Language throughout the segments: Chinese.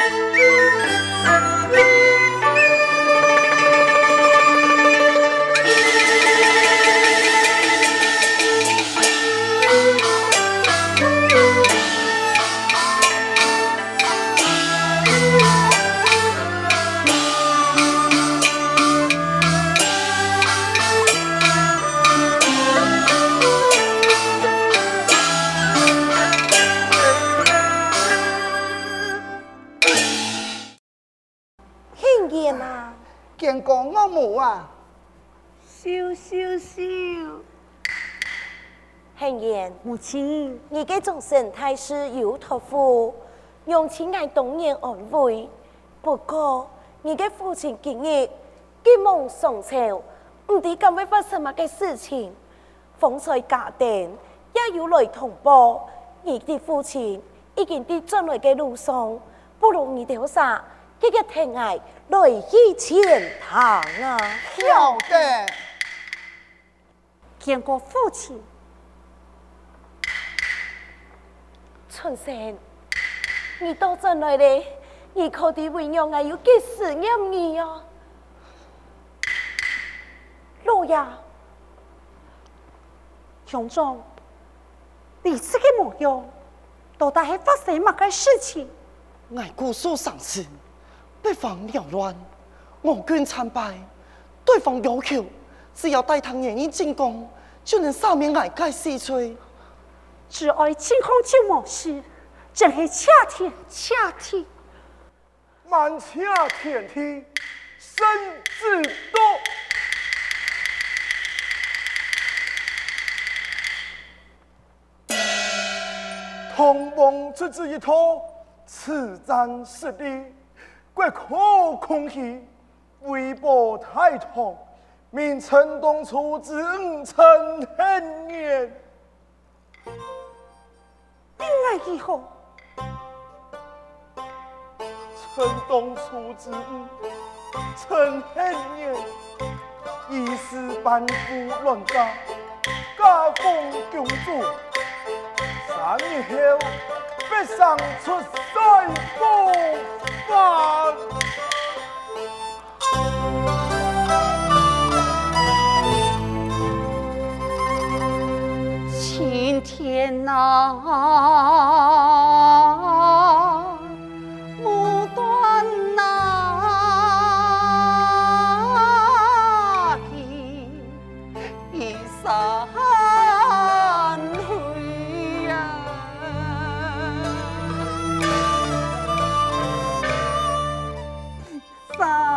you 你个精神太是有托付，用情爱动人安慰。不过你个父亲今日给梦上朝，唔知今会发生乜嘅事情。风水大变，要有来通报。你哋父亲已经喺进来嘅路上，不如你哋好耍，今日听爱来一前堂啊！晓得。见过父亲。春生，你到这来嘞？你可得魏娘还有给思念你哟！老杨，强壮，你这个模样，到底发生么个事情？爱孤素上次被方扰乱，我军惨败，对方要求，只要带他们一进攻，就能赦免我这四村。只爱晴空九万里，正是恰天恰天。满夏天天，身子多。通风出自一托，此战失利，国库空虚，微波太痛，命城东出征五城醒来以后，城东处子，陈天念，衣半部乱糟，家风公主三年后，背上出塞过万。呐、木断哪，伊伊山回呀。三。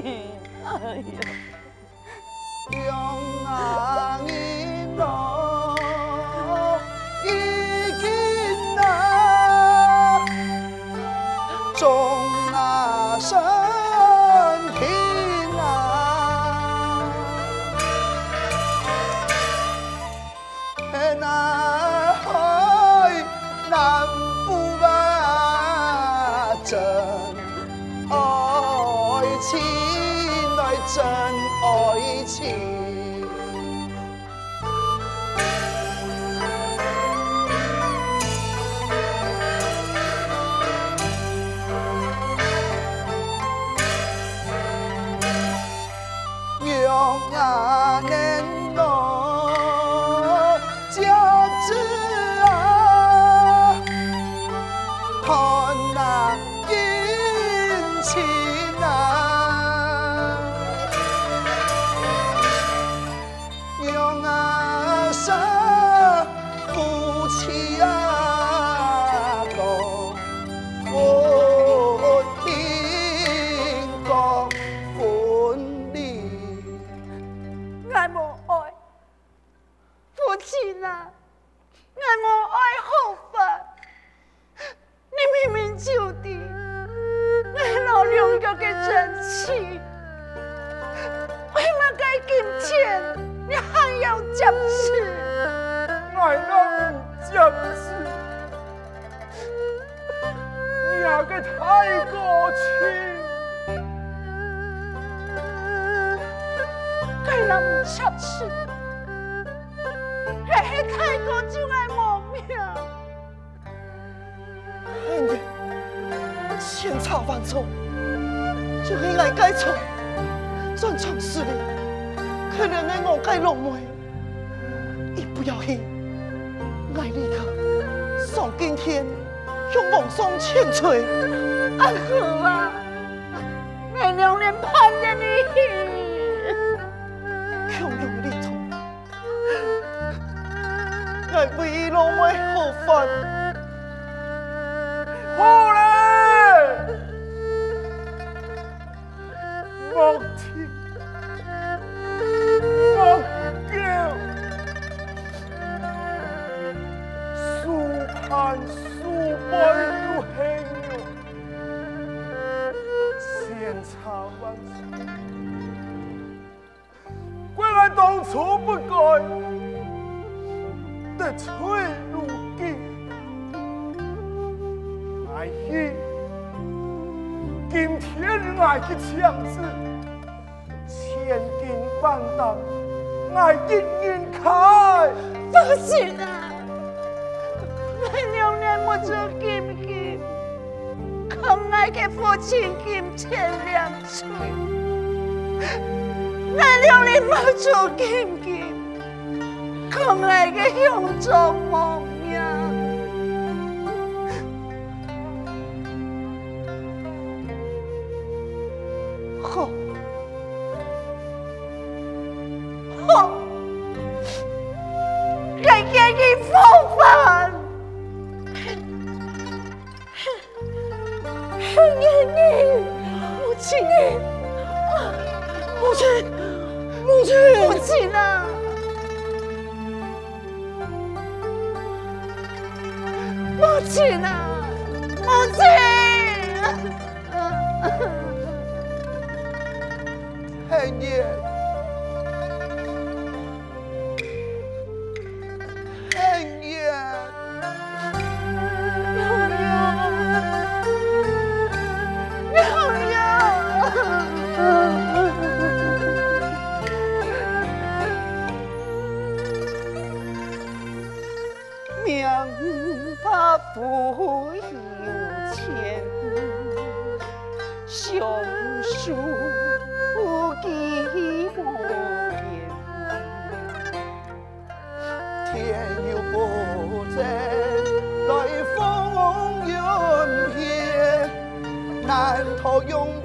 영광이너 将士，我个个太过去，给人杀死，下下太过就爱亡命，千差万错，就应该解错，战场失利，可怜的我该落没。要是爱那个，送今天向风上千锤，阿哥啊，没两年盼着你，穷有你做，我未老袂好返。千叮万当，爱人人开，不行啊，你让俺没主筋筋，看来给父亲尽了罪。你让俺没主筋筋，看来给兄梦。母亲，母亲，母亲呐，母亲呐，母亲。拥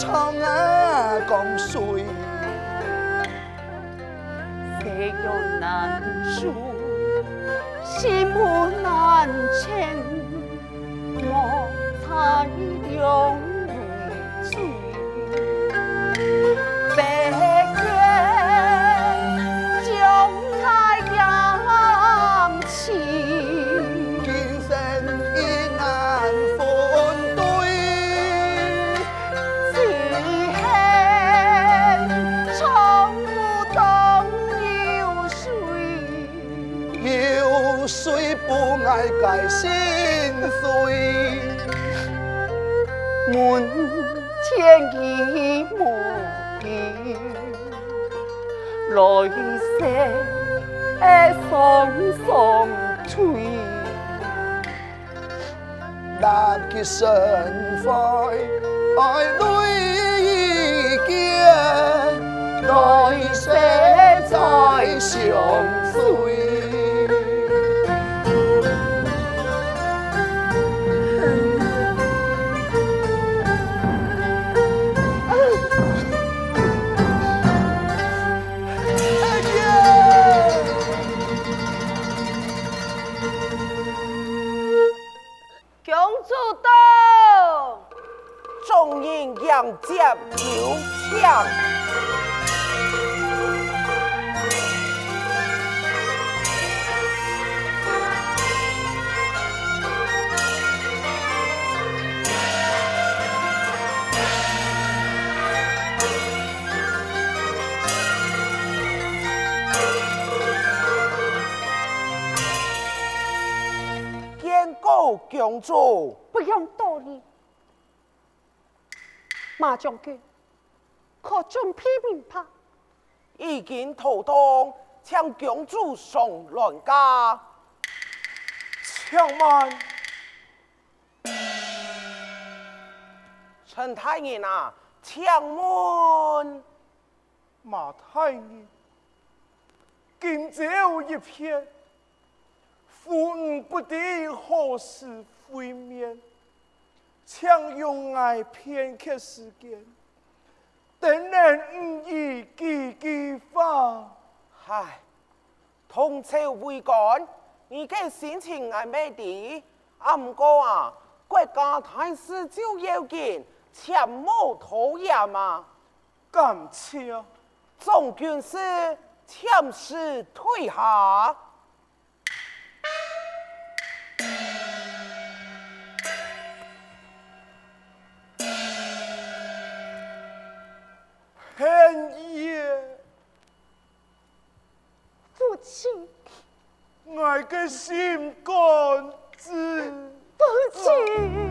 长安宫碎，岁月难数，心慕难牵，望彩云。muốn 千里無邊，來世誒雙雙追。難結常快，愛女見，來世再相隨。强健有强，坚固强柱，不用道理。马将军，可准批评他，已经头痛，请公主送乱家。请慢，陈太爷啊，请慢。马太爷，今朝一片，父母不得何时会面？请用爱片刻时间，等来无意几枝花。嗨，同仇未肝，你这心情还美的？阿唔过啊，国家大事就要紧，切莫讨厌嘛。感次，总军事暂时退下。夜，父亲，我的心肝子，父亲。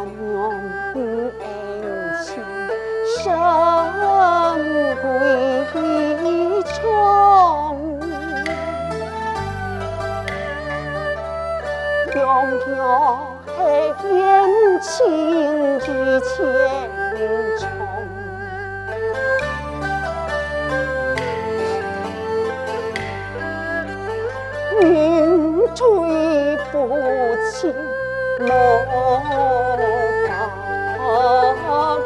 娘恩情深闺重，两角黑烟千重，云追不清。莫怕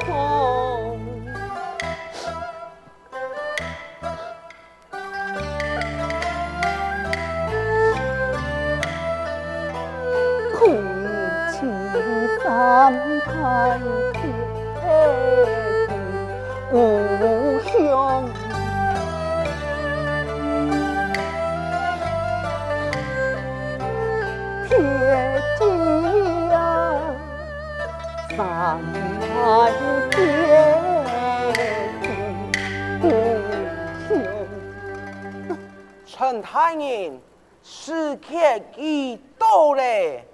痛，开陈太宁时刻意到嘞，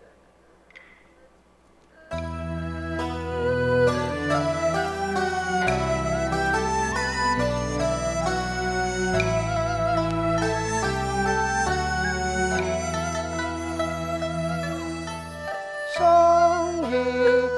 生意。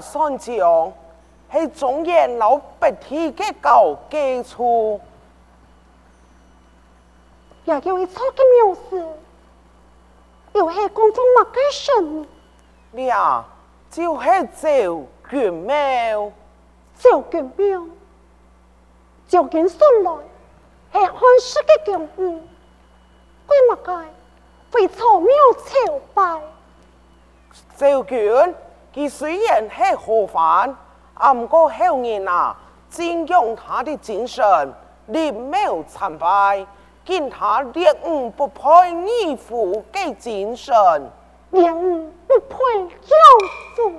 宋江，是中原老百姓的狗，奸粗。呀，这位草鸡苗子，又系空中那个神。呀，就那赵俊彪，赵俊彪，赵俊孙来，是汉室的江湖，归马家，被草苗抢败。赵俊。他虽然很好烦，阿不过后人啊，敬仰他的精神，立庙崇拜，敬他列五不配义父的精神，列五不配教父。